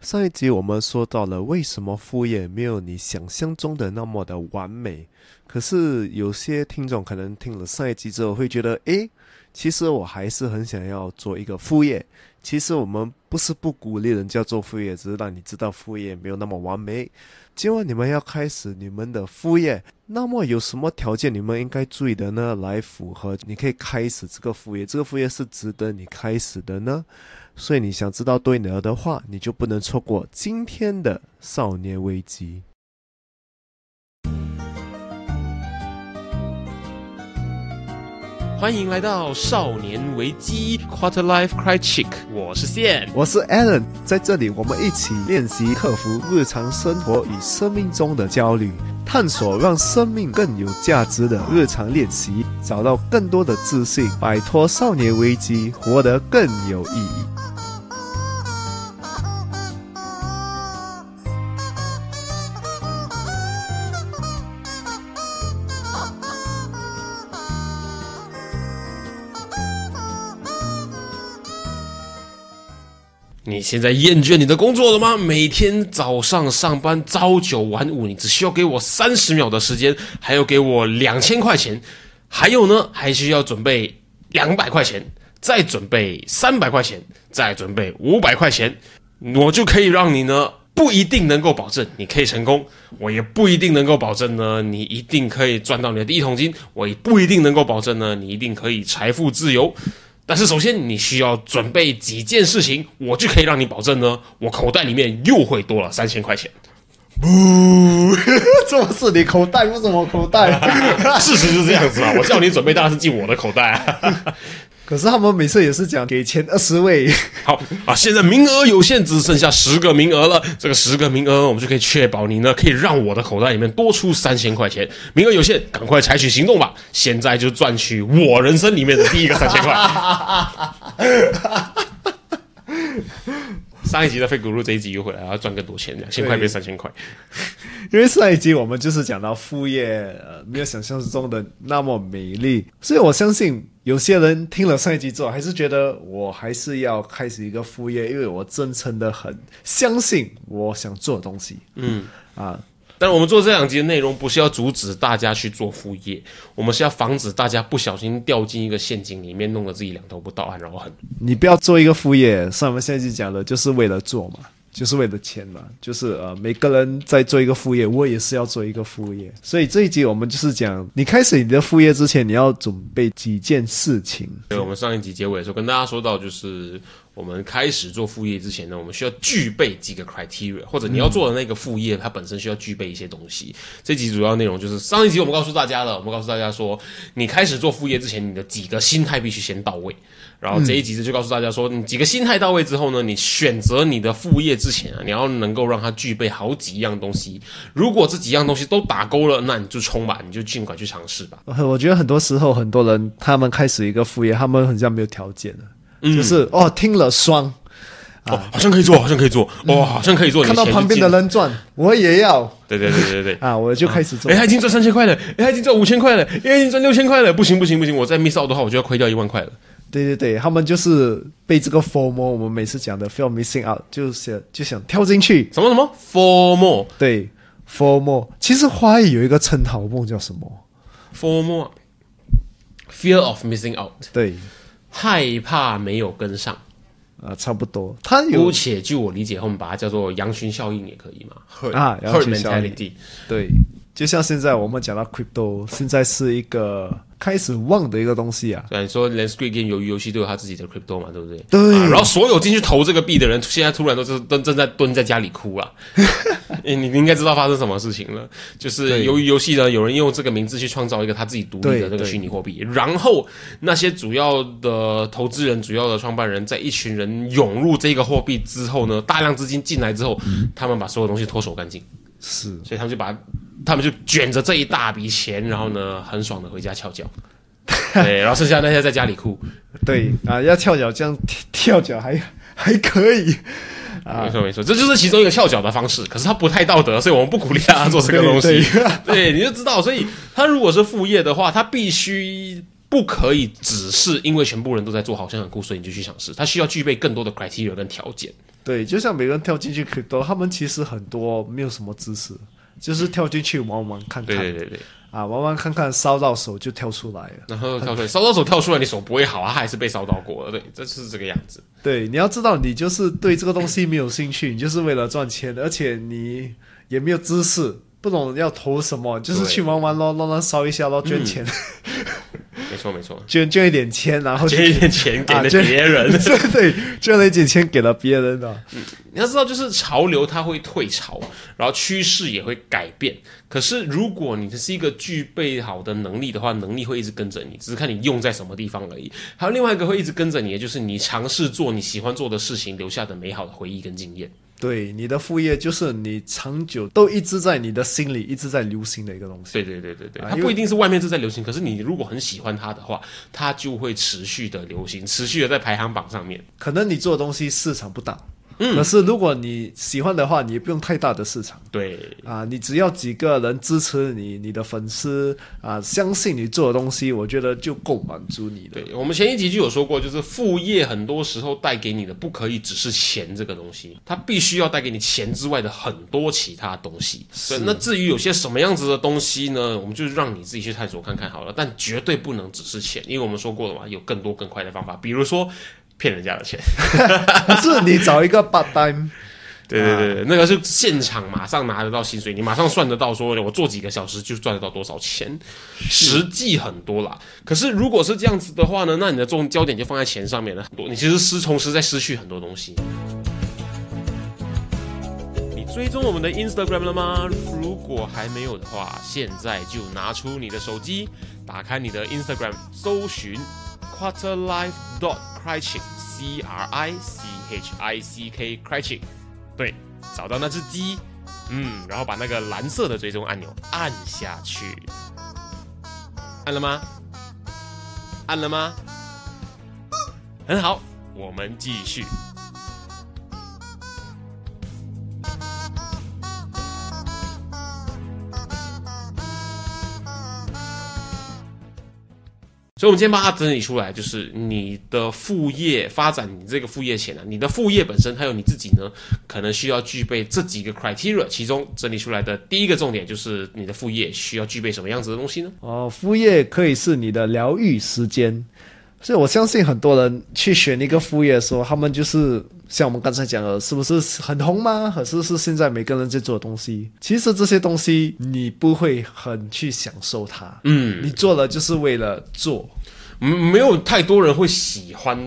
上一集我们说到了为什么副业没有你想象中的那么的完美，可是有些听众可能听了上一集之后会觉得，诶，其实我还是很想要做一个副业。其实我们不是不鼓励人家做副业，只是让你知道副业没有那么完美。今晚你们要开始你们的副业，那么有什么条件你们应该注意的呢？来符合你可以开始这个副业，这个副业是值得你开始的呢？所以你想知道对哪儿的话，你就不能错过今天的少年危机。欢迎来到少年危机 Quarter Life Cry Chick，我是线，我是 Alan，在这里我们一起练习克服日常生活与生命中的焦虑，探索让生命更有价值的日常练习，找到更多的自信，摆脱少年危机，活得更有意义。你现在厌倦你的工作了吗？每天早上上班朝九晚五，你只需要给我三十秒的时间，还要给我两千块钱，还有呢，还需要准备两百块钱，再准备三百块钱，再准备五百块钱，我就可以让你呢，不一定能够保证你可以成功，我也不一定能够保证呢，你一定可以赚到你的第一桶金，我也不一定能够保证呢，你一定可以财富自由。但是首先你需要准备几件事情，我就可以让你保证呢，我口袋里面又会多了三千块钱。不，这么是你口袋，不是我口袋。事实是这样子啊，我叫你准备当然是进我的口袋啊。可是他们每次也是讲给前二十位。好啊，现在名额有限，只剩下十个名额了。这个十个名额，我们就可以确保你呢，可以让我的口袋里面多出三千块钱。名额有限，赶快采取行动吧！现在就赚取我人生里面的第一个三千块。上一集的费古路这一集又回来，然后赚更多钱，两千块变三千块。因为上一集我们就是讲到副业，呃，没有想象中的那么美丽，所以我相信有些人听了上一集之后，还是觉得我还是要开始一个副业，因为我真诚的很相信我想做的东西。嗯，啊。但我们做这两集的内容，不是要阻止大家去做副业，我们是要防止大家不小心掉进一个陷阱里面，弄得自己两头不到岸，然后很。你不要做一个副业，上我们现在讲的，就是为了做嘛，就是为了钱嘛，就是呃，每个人在做一个副业，我也是要做一个副业，所以这一集我们就是讲，你开始你的副业之前，你要准备几件事情。对，我们上一集结尾的时候跟大家说到，就是。我们开始做副业之前呢，我们需要具备几个 criteria，或者你要做的那个副业，它本身需要具备一些东西。这集主要内容就是上一集我们告诉大家了，我们告诉大家说，你开始做副业之前，你的几个心态必须先到位。然后这一集就告诉大家说，你几个心态到位之后呢，你选择你的副业之前啊，你要能够让它具备好几样东西。如果这几样东西都打勾了，那你就冲吧，你就尽管去尝试吧。我觉得很多时候很多人他们开始一个副业，他们很像没有条件的。就是哦，听了爽，哦，好像可以做，好像可以做，哇，好像可以做。看到旁边的人赚，我也要。对对对对对 啊，我就开始做。哎，他已经赚三千块了，哎，他已经赚五千块了，哎，已经赚六千块了，不行不行不行，我再 miss out 的话，我就要亏掉一万块了。对对对，他们就是被这个 for more，我们每次讲的 feel missing out，就是就想跳进去。什么什么 for more？对，for more。其实华语有一个称号，梦叫什么？for more，fear of missing out。对。害怕没有跟上，啊，差不多。他姑且据我理解，后面把它叫做羊群效应也可以嘛？啊，羊群效应。对，就像现在我们讲到 crypto，现在是一个。开始旺的一个东西啊！对，你说连 Squid Game 游戏都有他自己的 crypto 嘛，对不对？对。然后所有进去投这个币的人，现在突然都是蹲正在蹲在家里哭啊！你你应该知道发生什么事情了，就是由于游戏呢，有人用这个名字去创造一个他自己独立的这个虚拟货币，然后那些主要的投资人、主要的创办人在一群人涌入这个货币之后呢，大量资金进来之后，他们把所有东西脱手干净。是，所以他们就把，他们就卷着这一大笔钱，然后呢，很爽的回家翘脚，对，然后剩下那些在家里哭，对啊，要翘脚这样跳脚还 还可以，啊，没错没错，这就是其中一个翘脚的方式，可是他不太道德，所以我们不鼓励大家做这个东西，对，你就知道，所以他如果是副业的话，他必须不可以只是因为全部人都在做，好像很酷，所以你就去尝试。它需要具备更多的 criteria 跟条件。对，就像每个人跳进去 crypto，他们其实很多没有什么知识，就是跳进去玩玩看看，对对对对，啊，玩玩看看，烧到手就跳出来了。然后跳出来，烧到手跳出来，你手不会好啊，它还是被烧到过了。对，这是这个样子。对，你要知道，你就是对这个东西没有兴趣，你就是为了赚钱，而且你也没有知识，不懂要投什么，就是去玩玩咯，乱乱烧一下咯，捐钱，没 错没错，捐捐一点钱，然后就捐一点钱给了别人。对对，捐了一点钱给了别人的。你要知道，就是潮流它会退潮，然后趋势也会改变。可是如果你是一个具备好的能力的话，能力会一直跟着你，只是看你用在什么地方而已。还有另外一个会一直跟着你的，就是你尝试做你喜欢做的事情留下的美好的回忆跟经验。对，你的副业就是你长久都一直在你的心里一直在流行的一个东西。对对对对对，它不一定是外面正在流行，可是你如果很喜欢它的话，它就会持续的流行，持续的在排行榜上面。可能你做的东西市场不大，嗯，可是如果你喜欢的话，你也不用太大的市场对，啊，你只要几个人支持你，你的粉丝啊，相信你做的东西，我觉得就够满足你的。对，我们前一集就有说过，就是副业很多时候带给你的不可以只是钱这个东西，它必须要带给你钱之外的很多其他东西。对，那至于有些什么样子的东西呢？我们就让你自己去探索看看好了，但绝对不能只是钱，因为我们说过了嘛，有更多更快的方法，比如说骗人家的钱。可是你找一个 part time，对对对对，那个是现场马上拿得到薪水，你马上算得到说，我做几个小时就赚得到多少钱，实际很多啦。可是如果是这样子的话呢，那你的重焦点就放在钱上面了很多，你其实失同时在失去很多东西。你追踪我们的 Instagram 了吗？如果还没有的话，现在就拿出你的手机，打开你的 Instagram，搜寻 quarterlife dot crunching c r i c h i c k crunching，对，找到那只鸡，嗯，然后把那个蓝色的追踪按钮按下去，按了吗？按了吗？很好，我们继续。所以，我们今天把它整理出来，就是你的副业发展，你这个副业前呢，你的副业本身还有你自己呢，可能需要具备这几个 criteria，其中整理出来的第一个重点就是你的副业需要具备什么样子的东西呢？哦，副业可以是你的疗愈时间，所以我相信很多人去选一个副业的时候，他们就是像我们刚才讲的，是不是很红吗？可是是现在每个人在做的东西。其实这些东西你不会很去享受它，嗯，你做了就是为了做。没没有太多人会喜欢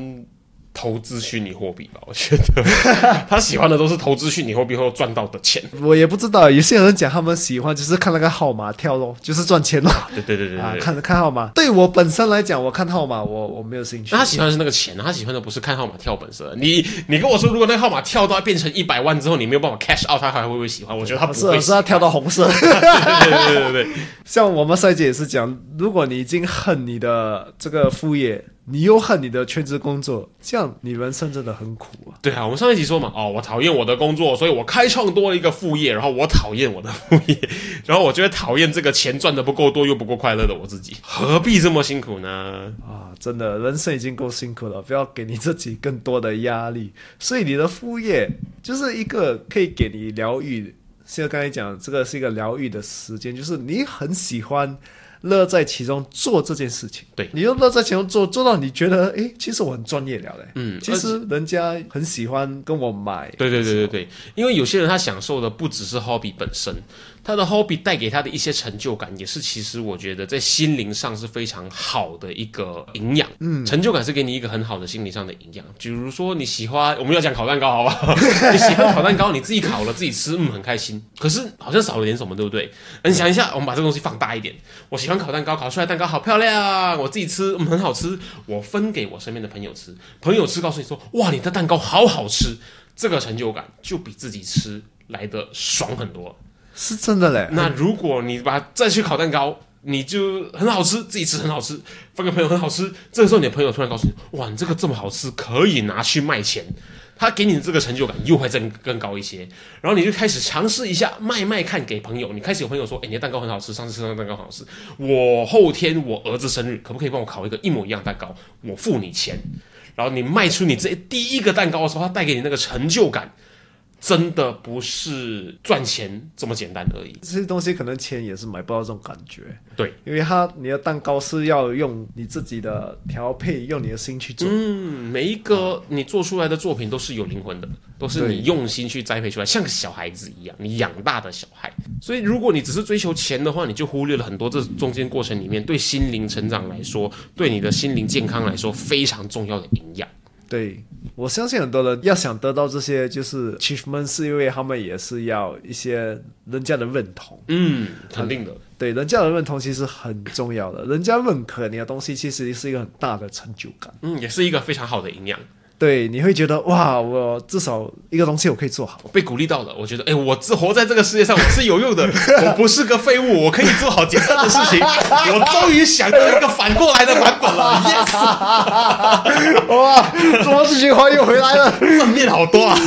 投资虚拟货币吧？我觉得 他喜欢的都是投资虚拟货币后赚到的钱。我也不知道，有些人讲他们喜欢就是看那个号码跳咯，就是赚钱咯。对对对对啊，对。看看号码。对我本身来讲，我看号码，我我没有兴趣。他喜欢的是那个钱，他喜欢的不是看号码跳本身。你你跟我说，如果那个号码跳到变成一百万之后，你没有办法 cash out，他还会不会喜欢？我觉得他不会。是是要跳到红色。对对对对对，像我们赛姐也是讲，如果你已经恨你的这个副业，你又恨你的全职工作，这样你人生真的很苦啊。对啊，我们上一集说嘛，哦，我讨厌我的工作，所以我开创多了一个副业，然后我讨厌我的副业，然后我就会讨厌这个钱赚的不够多又不够快乐的我自己，何必这么辛苦呢？啊，真的，人生已经够辛苦了，不要给你自己更多的压力。所以你的副业就是一个可以给你疗愈。像刚才讲，这个是一个疗愈的时间，就是你很喜欢。乐在其中做这件事情，对。你又乐在其中做，做到你觉得，哎，其实我很专业了嘞，嗯其实人家很喜欢跟我买，对对对对对，因为有些人他享受的不只是 hobby 本身，他的 hobby 带给他的一些成就感，也是其实我觉得在心灵上是非常好的一个营养。嗯，成就感是给你一个很好的心理上的营养。比如说你喜欢，我们要讲烤蛋糕好不好？你喜欢烤蛋糕，你自己烤了自己吃，嗯，很开心。可是好像少了点什么，对不对？你想一下，我们把这个东西放大一点，我喜欢烤蛋糕，烤出来蛋糕好漂亮，我自己吃，嗯，很好吃，我分给我身边的朋友吃，朋友吃告诉你说，哇，你的蛋糕好好吃。这个成就感就比自己吃来的爽很多。是真的嘞。那如果你把再去烤蛋糕，你就很好吃，自己吃很好吃，分给朋友很好吃。这个时候，你的朋友突然告诉你：“哇，你这个这么好吃，可以拿去卖钱。”他给你的这个成就感又会更更高一些，然后你就开始尝试一下卖卖看给朋友。你开始有朋友说：“哎，你的蛋糕很好吃，上次吃那个蛋糕很好吃。我后天我儿子生日，可不可以帮我烤一个一模一样蛋糕？我付你钱。”然后你卖出你这第一个蛋糕的时候，它带给你那个成就感。真的不是赚钱这么简单而已。这些东西可能钱也是买不到这种感觉。对，因为它你的蛋糕是要用你自己的调配，用你的心去做。嗯，每一个你做出来的作品都是有灵魂的，都是你用心去栽培出来，像个小孩子一样，你养大的小孩。所以，如果你只是追求钱的话，你就忽略了很多这中间过程里面对心灵成长来说，对你的心灵健康来说非常重要的营养。对，我相信很多人要想得到这些，就是 achievement，是因为他们也是要一些人家的认同。嗯，肯定的。对，人家的认同其实很重要的，人家认可你的东西，其实是一个很大的成就感。嗯，也是一个非常好的营养。对，你会觉得哇，我至少一个东西我可以做好，被鼓励到了。我觉得，哎，我这活在这个世界上，我是有用的，我不是个废物，我可以做好简单的事情。我终于想到一个反过来的版本了，yes！哇，么事情环又回来了，正面好多啊。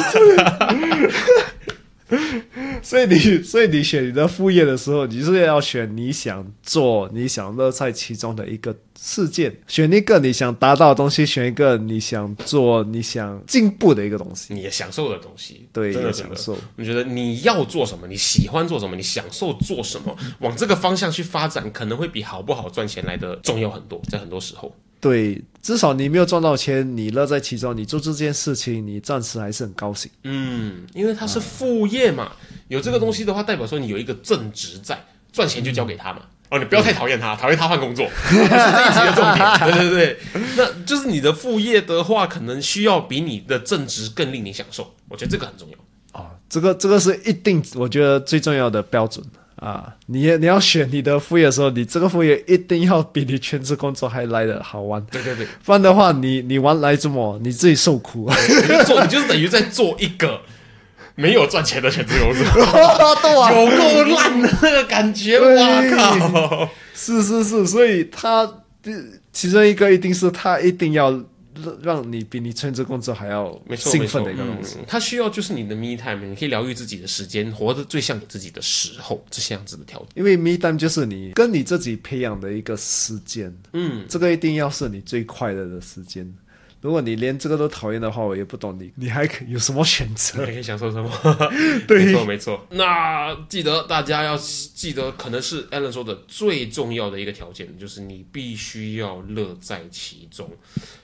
所以你，所以你选你的副业的时候，你是要选你想做、你想乐在其中的一个事件，选一个你想达到的东西，选一个你想做、你想进步的一个东西，你也享受的东西。对，真的享受。你觉得你要做什么？你喜欢做什么？你享受做什么？往这个方向去发展，可能会比好不好赚钱来的重要很多。在很多时候。对，至少你没有赚到钱，你乐在其中，你做这件事情，你暂时还是很高兴。嗯，因为它是副业嘛，有这个东西的话，代表说你有一个正职在，赚钱就交给他嘛。哦，你不要太讨厌他，讨厌他换工作，是这一集的重点。对对对，那就是你的副业的话，可能需要比你的正职更令你享受。我觉得这个很重要。哦，这个这个是一定，我觉得最重要的标准。啊，你你要选你的副业的时候，你这个副业一定要比你全职工作还来的好玩。对对对，不然的话，你你玩来这么你自己受苦。做你就是等于在做一个没有赚钱的全职工作，有够烂的那个感觉。我靠！是是是，所以他其中一个一定是他一定要。让你比你全职工作还要兴奋的一个东西，它需要就是你的 me time，你可以疗愈自己的时间，活得最像你自己的时候，这些样子的调整。因为 me time 就是你跟你自己培养的一个时间，嗯，这个一定要是你最快乐的时间。如果你连这个都讨厌的话，我也不懂你，你还可有什么选择？你可以享受什么？对，没错没错。那记得大家要记得，可能是 Allen 说的最重要的一个条件，就是你必须要乐在其中。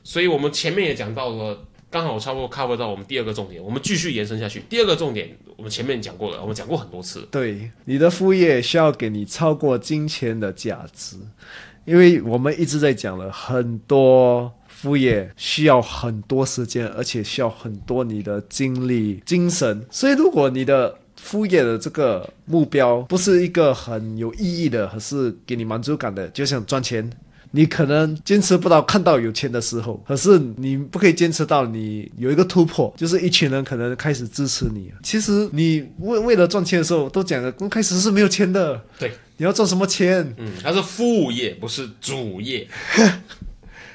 所以我们前面也讲到了，刚好差不多 cover 到我们第二个重点，我们继续延伸下去。第二个重点，我们前面讲过了，我们讲过很多次。对，你的副业需要给你超过金钱的价值，因为我们一直在讲了很多。副业需要很多时间，而且需要很多你的精力、精神。所以，如果你的副业的这个目标不是一个很有意义的，还是给你满足感的，就想赚钱，你可能坚持不到看到有钱的时候。可是，你不可以坚持到你有一个突破，就是一群人可能开始支持你。其实，你为为了赚钱的时候，都讲了，刚开始是没有钱的。对，你要赚什么钱？嗯，它是副业，不是主业。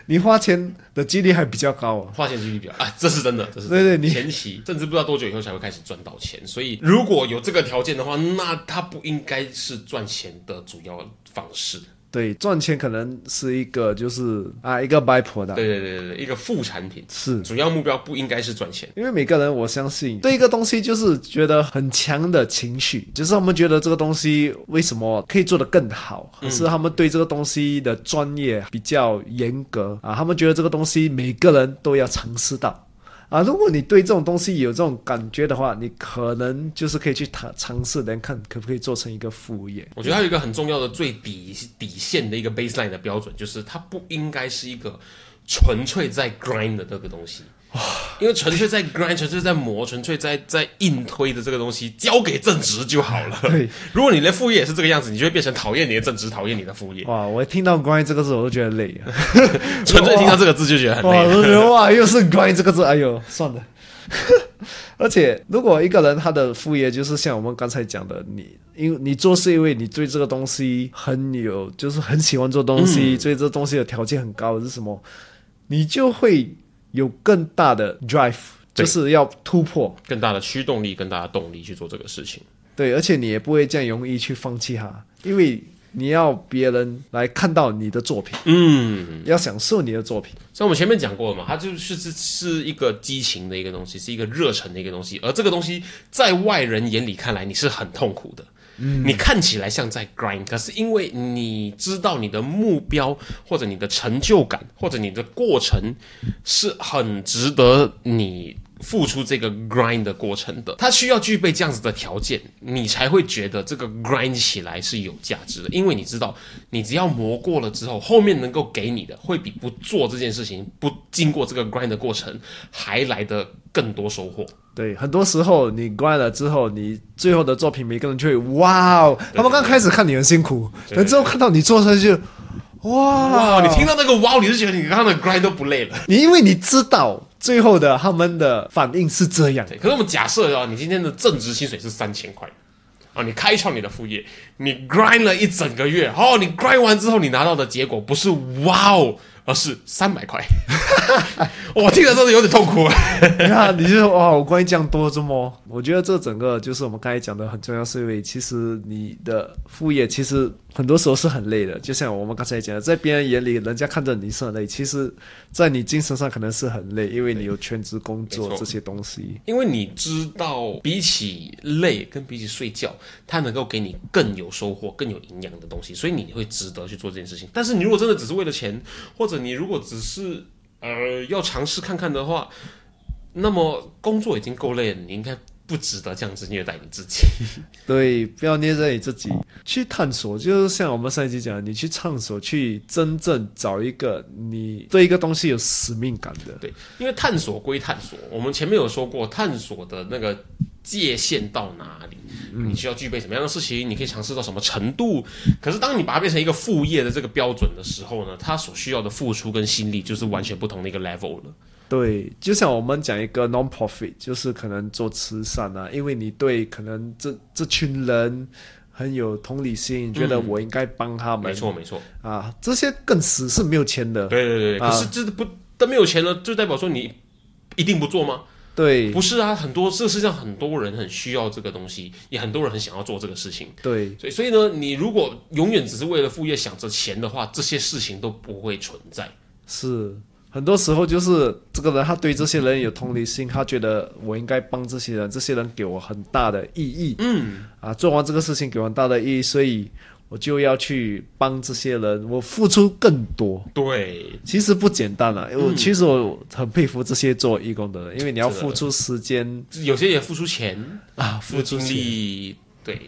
你花钱的几率还比较高啊，花钱几率比较啊，这是真的，这是对对，你前期 甚至不知道多久以后才会开始赚到钱，所以如果有这个条件的话，那它不应该是赚钱的主要方式。对，赚钱可能是一个，就是啊，一个 by product。对对对对对，一个副产品是主要目标不应该是赚钱，因为每个人我相信对一个东西就是觉得很强的情绪，就是他们觉得这个东西为什么可以做得更好，可是他们对这个东西的专业比较严格啊，他们觉得这个东西每个人都要尝试到。啊，如果你对这种东西有这种感觉的话，你可能就是可以去尝尝试，来看可不可以做成一个副业。我觉得还有一个很重要的最底底线的一个 baseline 的标准，就是它不应该是一个纯粹在 grind 的这个东西。因为纯粹在 grind，纯粹在磨，纯粹在在硬推的这个东西，交给正职就好了。对，如果你连副业也是这个样子，你就会变成讨厌你的正职，讨厌你的副业。哇，我听到 grind 这个字，我都觉得累啊。纯粹听到这个字就觉得很累。我觉得哇，又是 grind 这个字，哎呦，算了。而且，如果一个人他的副业就是像我们刚才讲的，你因为你做是因为你对这个东西很有，就是很喜欢做东西，所以这东西的条件很高，是什么？你就会。有更大的 drive 就是要突破。更大的驱动力、更大的动力去做这个事情。对，而且你也不会这样容易去放弃它，因为你要别人来看到你的作品，嗯，要享受你的作品。像我们前面讲过了嘛，它就是是是一个激情的一个东西，是一个热忱的一个东西，而这个东西在外人眼里看来你是很痛苦的。你看起来像在 grind，可是因为你知道你的目标或者你的成就感或者你的过程是很值得你付出这个 grind 的过程的，它需要具备这样子的条件，你才会觉得这个 grind 起来是有价值的，因为你知道你只要磨过了之后，后面能够给你的会比不做这件事情不经过这个 grind 的过程还来的更多收获。对，很多时候你 grind 了之后，你最后的作品，每个人就会哇哦！他们刚开始看你很辛苦，但之后看到你做出来就哇！哇，你听到那个哇，你就觉得你刚刚的 grind 都不累了。你因为你知道最后的他们的反应是这样，对，可是我们假设啊，你今天的正职薪水是三千块，啊，你开创你的副业，你 grind 了一整个月，哦，你 grind 完之后，你拿到的结果不是哇哦，而是三百块。我听了真的有点痛苦。你看你就说哇，我关于这样多这么，我觉得这整个就是我们刚才讲的很重要，是因为其实你的副业其实很多时候是很累的，就像我们刚才讲的，在别人眼里，人家看着你是很累，其实，在你精神上可能是很累，因为你有全职工作这些东西。因为你知道，比起累跟比起睡觉，它能够给你更有收获、更有营养的东西，所以你会值得去做这件事情。但是你如果真的只是为了钱，或者你如果只是呃要尝试看看的话，那么工作已经够累了，你应该不值得这样子虐待你自己。对，不要虐待你自己去探索，就是像我们上一集讲的，你去探索，去真正找一个你对一个东西有使命感的。对，因为探索归探索，我们前面有说过，探索的那个界限到哪里，你需要具备什么样的事情，你可以尝试到什么程度。可是当你把它变成一个副业的这个标准的时候呢，它所需要的付出跟心力就是完全不同的一个 level 了。对，就像我们讲一个 non-profit，就是可能做慈善啊，因为你对可能这这群人很有同理心，你觉得我应该帮他们，没错，没错，啊，这些更死是没有钱的。对对对。啊可是这不，但没有钱了，就代表说你一定不做吗？对不是啊，很多这世界上很多人很需要这个东西，也很多人很想要做这个事情。对所以，所以呢，你如果永远只是为了副业想着钱的话，这些事情都不会存在。是。很多时候就是这个人，他对这些人有同理心，他觉得我应该帮这些人，这些人给我很大的意义，嗯，啊，做完这个事情给我很大的意义，所以我就要去帮这些人，我付出更多。对，其实不简单了，我、嗯。其实我很佩服这些做义工的人，因为你要付出时间。有些也付出钱，啊，付出精。力，对，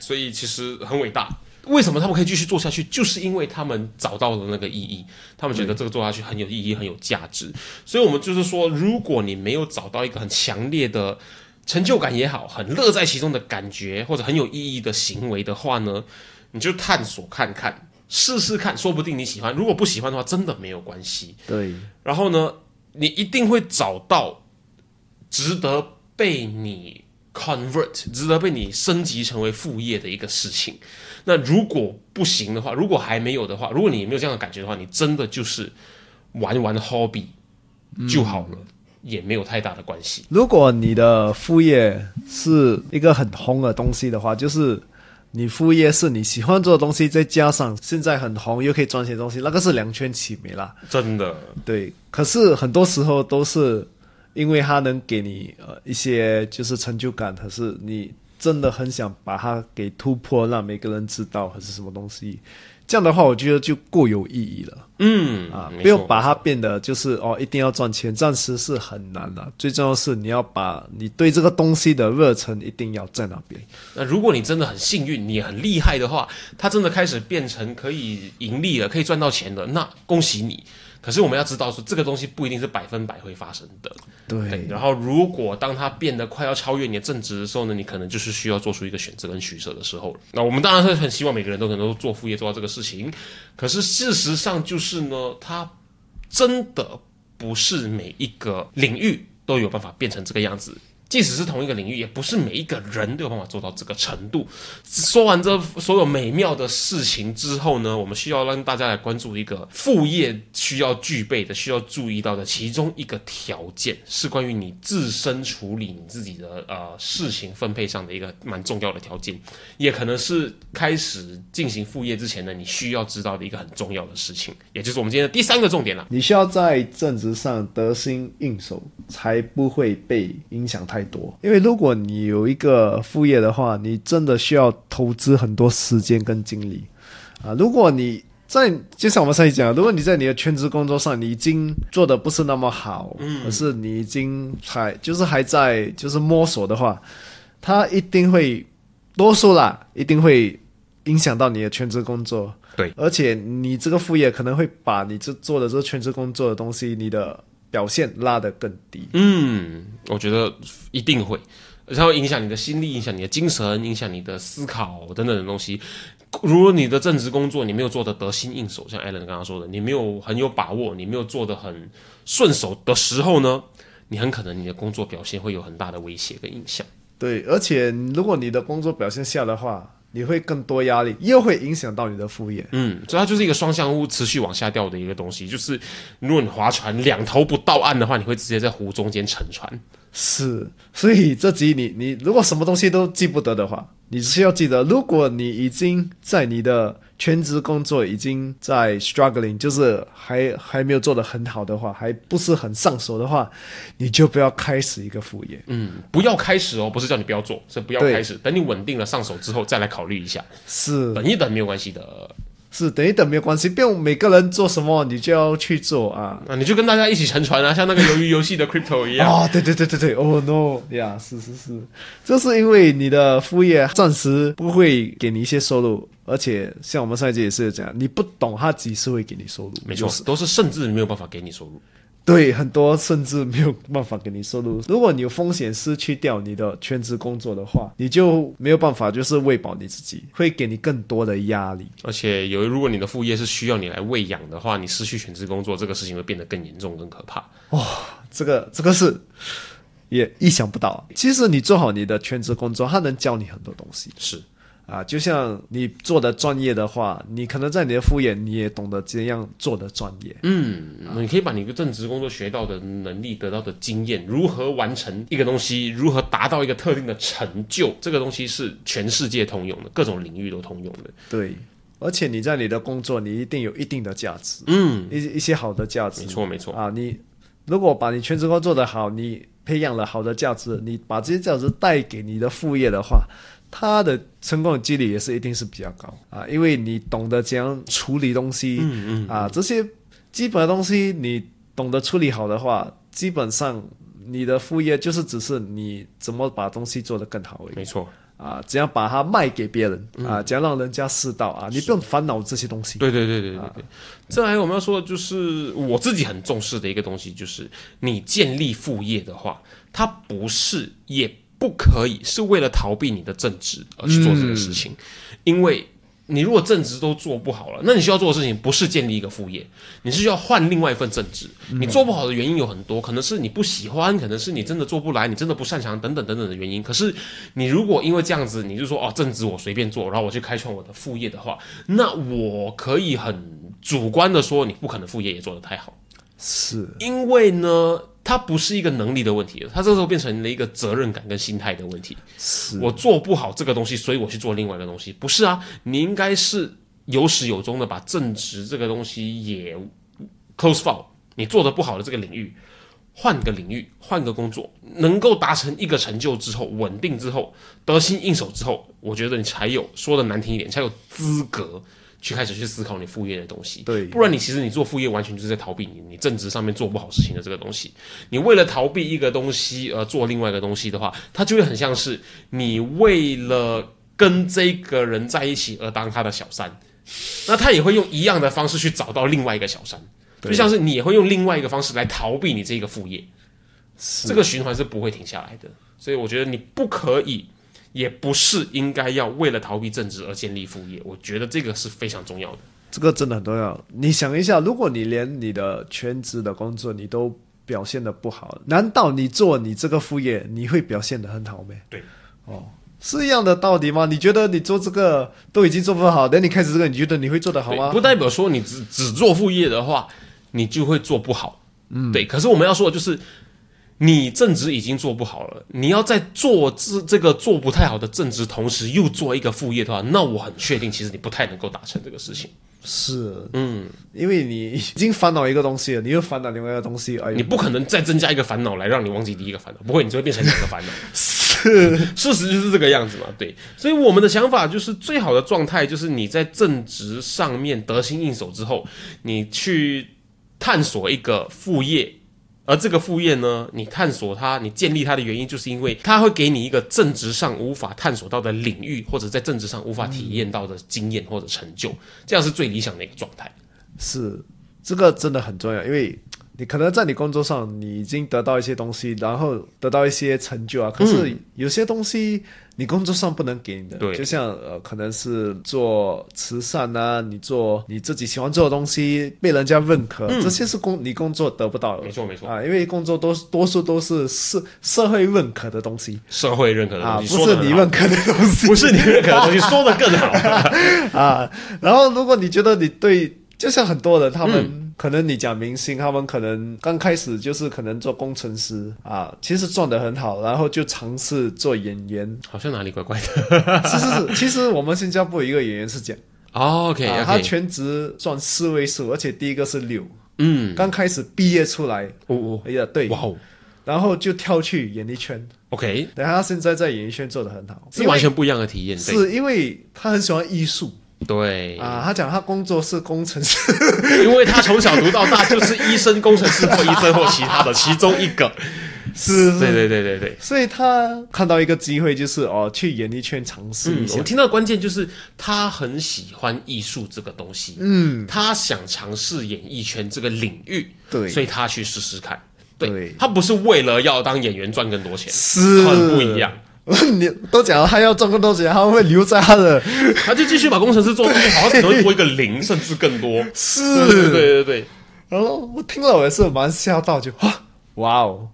所以其实很伟大。为什么他们可以继续做下去？就是因为他们找到了那个意义，他们觉得这个做下去很有意义、很有价值。所以，我们就是说，如果你没有找到一个很强烈的成就感也好，很乐在其中的感觉，或者很有意义的行为的话呢，你就探索看看，试试看，说不定你喜欢。如果不喜欢的话，真的没有关系。对，然后呢，你一定会找到值得被你 convert、值得被你升级成为副业的一个事情。那如果不行的话，如果还没有的话，如果你没有这样的感觉的话，你真的就是玩玩 hobby 就好了，也没有太大的关系。如果你的副业是一个很红的东西的话，就是你副业是你喜欢做的东西，再加上现在很红又可以赚钱的东西，那个是两全其美啦。真的，对，可是很多时候都是因为它能给你呃一些就是成就感，可是你真的很想把它给突破，让每个人知道还是什么东西。这样的话，我觉得就够有意义了嗯啊！不用把它变得就是哦，一定要赚钱，暂时是很难的。最重要是你要把你对这个东西的热忱一定要在那边。那如果你真的很幸运，你很厉害的话，它真的开始变成可以盈利了，可以赚到钱了，那恭喜你。可是我们要知道说，这个东西不一定是百分百会发生的。对然后，如果当它变得快要超越你的正职的时候呢，你可能就是需要做出一个选择跟取舍的时候了。那我们当然是很希望每个人都能够做副业做到这个事情，可是事实上就是呢，它真的不是每一个领域都有办法变成这个样子。即使是同一个领域，也不是每一个人都有办法做到这个程度。说完这所有美妙的事情之后呢，我们需要让大家来关注一个副业需要具备的、需要注意到的其中一个条件，是关于你自身处理你自己的呃事情分配上的一个蛮重要的条件，也可能是开始进行副业之前呢，你需要知道的一个很重要的事情，也就是我们今天的第三个重点了。你需要在正职上得心应手，才不会被影响太多。因为如果你有一个副业的话，你真的需要投资很多时间跟精力啊。如果你在就像我们上一讲，如果你在你的全职工作上，你已经做的不是那么好，嗯，可是你已经还就是还在就是摸索的话，它一定会多数啦，一定会影响到你的全职工作。对，而且你这个副业可能会把你这做的这个全职工作的东西，你的表现拉得更低。嗯，我觉得一定会，然后影响你的心力，影响你的精神，影响你的思考等等的东西。如果你的正职工作你没有做的得心应手，像艾伦刚刚说的，你没有很有把握，你没有做的很顺手的时候呢，你很可能你的工作表现会有很大的威胁跟影响。对，而且如果你的工作表现下的话，你会更多压力，又会影响到你的副业。嗯，所以它就是一个双向物，持续往下掉的一个东西。就是如果你划船两头不到岸的话，你会直接在湖中间沉船。是，所以这集你你如果什么东西都记不得的话，你只需要记得，如果你已经在你的全职工作已经在 struggling，就是还还没有做得很好的话，还不是很上手的话，你就不要开始一个副业。嗯，不要开始哦，不是叫你不要做，是不要开始。等你稳定了上手之后再来考虑一下，是等一等没有关系的。是，等一等没有关系，不用每个人做什么你就要去做啊。啊，你就跟大家一起沉船啊，像那个鱿鱼游戏的 Crypto 一样。哦，对对对对对，Oh no，呀、是是是，这是因为你的副业暂时不会给你一些收入，而且像我们上一集也是这样，你不懂他几时会给你收入，没错就是，都是甚至没有办法给你收入。对，很多甚至没有办法给你收入。如果你有风险失去掉你的全职工作的话，你就没有办法就是喂饱你自己，会给你更多的压力。而且有，如果你的副业是需要你来喂养的话，你失去全职工作，这个事情会变得更严重、更可怕。哇这个这个是也意想不到。其实你做好你的全职工作，它能教你很多东西。是，啊，就像你做的专业的话，你可能在你的副业你也懂得怎样做的专业。嗯，你可以把你的正职工作学到的能力、得到的经验，如何完成一个东西，如何达到一个特定的成就，这个东西是全世界通用的，各种领域都通用的。对，而且你在你的工作，你一定有一定的价值，嗯，一一些好的价值。没错，没错。啊，你如果把你全职工作做得好，你培养了好的价值，你把这些价值带给你的副业的话，它的成功的几率也是一定是比较高啊，因为你懂得怎样处理东西，嗯嗯，啊，这些基本的东西你懂得处理好的话，基本上你的副业就是只是你怎么把东西做得更好而已没错。啊，怎样把它卖给别人嗯啊，怎样让人家试到啊，你不用烦恼这些东西。对对对对对对。再来，我们要说的就是我自己很重视的一个东西，就是你建立副业的话，它不是也不可以是为了逃避你的正职而去做这个事情，因为。你如果正职都做不好了，那你需要做的事情不是建立一个副业，你是需要换另外一份正职。你做不好的原因有很多，可能是你不喜欢，可能是你真的做不来，你真的不擅长，等等等等的原因。可是你如果因为这样子，你就说哦，正职我随便做，然后我去开创我的副业的话，那我可以很主观的说，你不可能副业也做得太好，是因为呢，它不是一个能力的问题了，它这时候变成了一个责任感跟心态的问题。是，我做不好这个东西，所以我去做另外一个东西，不是啊？你应该是有始有终的把正直这个东西也 close file，你做的不好的这个领域，换个领域，换个工作，能够达成一个成就之后，稳定之后，得心应手之后，我觉得你才有说的难听一点，才有资格。去开始去思考你副业的东西，对不然你其实你做副业完全就是在逃避你你正职上面做不好事情的这个东西。你为了逃避一个东西而做另外一个东西的话，它就会很像是你为了跟这个人在一起而当他的小三，那他也会用一样的方式去找到另外一个小三，就像是你也会用另外一个方式来逃避你这个副业，这个循环是不会停下来的。所以我觉得你不可以。也不是应该要为了逃避正职而建立副业，我觉得这个是非常重要的。这个真的很重要。你想一下，如果你连你的全职的工作你都表现的不好，难道你做你这个副业，你会表现的很好吗？对，哦，是一样的道理吗？你觉得你做这个都已经做不好，等你开始这个，你觉得你会做得好吗？不代表说你只只做副业的话，你就会做不好。嗯，对。可是我们要说的就是，你正职已经做不好了，你要在做这这个做不太好的正职，同时又做一个副业的话，那我很确定，其实你不太能够达成这个事情。是，嗯，因为你已经烦恼一个东西了，你又烦恼另外一个东西，哎呦，你不可能再增加一个烦恼来让你忘记第一个烦恼，不会，你就会变成两个烦恼。是事实就是这个样子嘛，对。所以我们的想法就是，最好的状态就是你在正职上面得心应手之后，你去探索一个副业，而这个副业呢，你探索它，你建立它的原因，就是因为它会给你一个正职上无法探索到的领域，或者在正职上无法体验到的经验或者成就，这样是最理想的一个状态。是，这个真的很重要，因为你可能在你工作上你已经得到一些东西，然后得到一些成就啊，可是有些东西你工作上不能给你的，对。就像呃，可能是做慈善啊，你做你自己喜欢做的东西被人家认可，这些是工你工作得不到的，没错没错。啊，因为工作多多数都是社社会认可的东西。社会认可的啊，东西，不是你认可的东西，不是你认可的东西，说的更好。啊，然后如果你觉得你对，就像很多人，他们、嗯可能你讲明星，他们可能刚开始就是可能做工程师啊，其实赚得很好，然后就尝试做演员。好像哪里怪怪的。是是是，其实我们新加坡有一个演员是这样，哦 OK 啊，他全职赚四位数，而且第一个是六，嗯，刚开始毕业出来，哦哦，哎呀对，哇哦。然后就跳去演艺圈，，OK，等他现在在演艺圈做得很好，是完全不一样的体验。是因为他很喜欢艺术对，啊，他讲他工作是工程师。因为他从小读到大就是医生、工程师或医生或其他的其中一个。是是对对对对对。所以他看到一个机会，就是哦，去演艺圈尝试一，下嗯我。听到关键就是他很喜欢艺术这个东西，嗯，他想尝试演艺圈这个领域，对所以他去试试看。对对他不是为了要当演员赚更多钱，是很不一样。你都讲了，他要赚更多钱，他会留在他的 他就继续把工程师做好，他可能会多一个零，甚至更多。是。对对对对对。然后我听了，我也是蛮吓到，就哇 哇哦，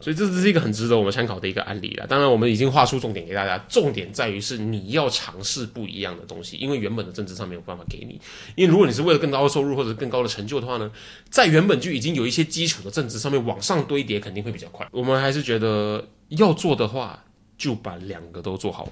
所以这只是一个很值得我们参考的一个案例了。当然，我们已经画出重点给大家，重点在于是你要尝试不一样的东西，因为原本的政治上没有办法给你。因为如果你是为了更高的收入或者更高的成就的话呢，在原本就已经有一些基础的政治上面往上堆叠，肯定会比较快。我们还是觉得要做的话，就把两个都做好。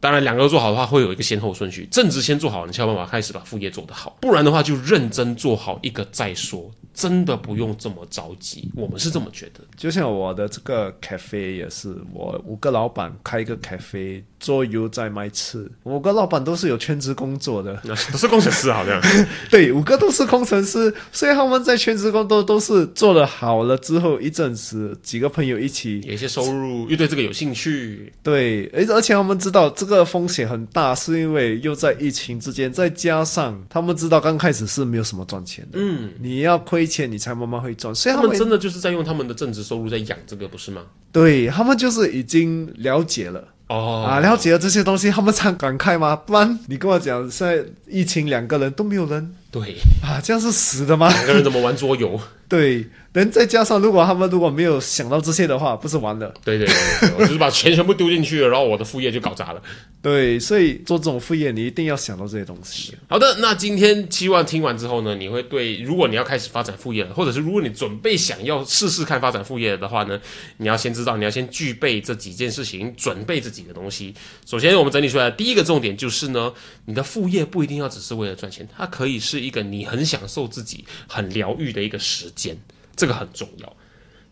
当然，两个都做好的话，会有一个先后顺序。正职先做好，你才有办法开始把副业做得好。不然的话，就认真做好一个再说。真的不用这么着急，我们是这么觉得。就像我的这个 cafe 也是，我五个老板开一个 cafe，做油在卖吃，五个老板都是有全职工作的，那不是工程师好像。对，五个都是工程师，所以他们在全职工作都是做了好了之后，一阵子几个朋友一起有一些收入，又对这个有兴趣，对，而而且他们知道这个风险很大，是因为又在疫情之间，再加上他们知道刚开始是没有什么赚钱的，嗯，你要亏钱你才慢慢会赚，所以他们他们真的就是在用他们的正职收入在养这个，不是吗？对他们就是已经了解了。哦啊，了解了这些东西，他们才感慨吗？不然你跟我讲，现在疫情两个人都没有人对，啊，这样是死的吗？两个人怎么玩桌游？对，人再加上如果他们如果没有想到这些的话，不是完了？对对对对，我就是把钱全部丢进去了，然后我的副业就搞砸了。对，所以做这种副业，你一定要想到这些东西。好的，那今天希望听完之后呢，你会对，如果你要开始发展副业了，或者是如果你准备想要试试看发展副业的话呢，你要先知道，你要先具备这几件事情，准备这几个东西。首先，我们整理出来的第一个重点就是呢，你的副业不一定要只是为了赚钱，它可以是一个你很享受自己、很疗愈的一个时间，这个很重要。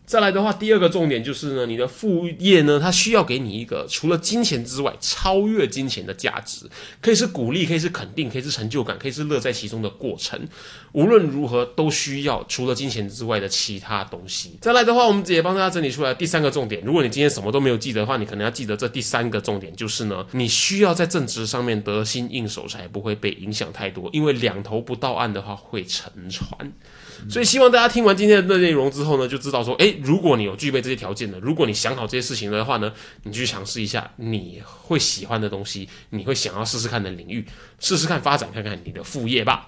再来的话，第二个重点就是呢，你的副业呢，它需要给你一个除了金钱之外，超越金钱的价值，可以是鼓励，可以是肯定，可以是成就感，可以是乐在其中的过程。无论如何，都需要除了金钱之外的其他东西。再来的话，我们直接帮大家整理出来第三个重点。如果你今天什么都没有记得的话，你可能要记得这第三个重点，就是呢，你需要在正职上面得心应手，才不会被影响太多。因为两头不到岸的话，会沉船。所以希望大家听完今天的内容之后呢，就知道说，诶，如果你有具备这些条件的，如果你想好这些事情的话呢，你去尝试一下你会喜欢的东西，你会想要试试看的领域，试试看发展看看你的副业吧。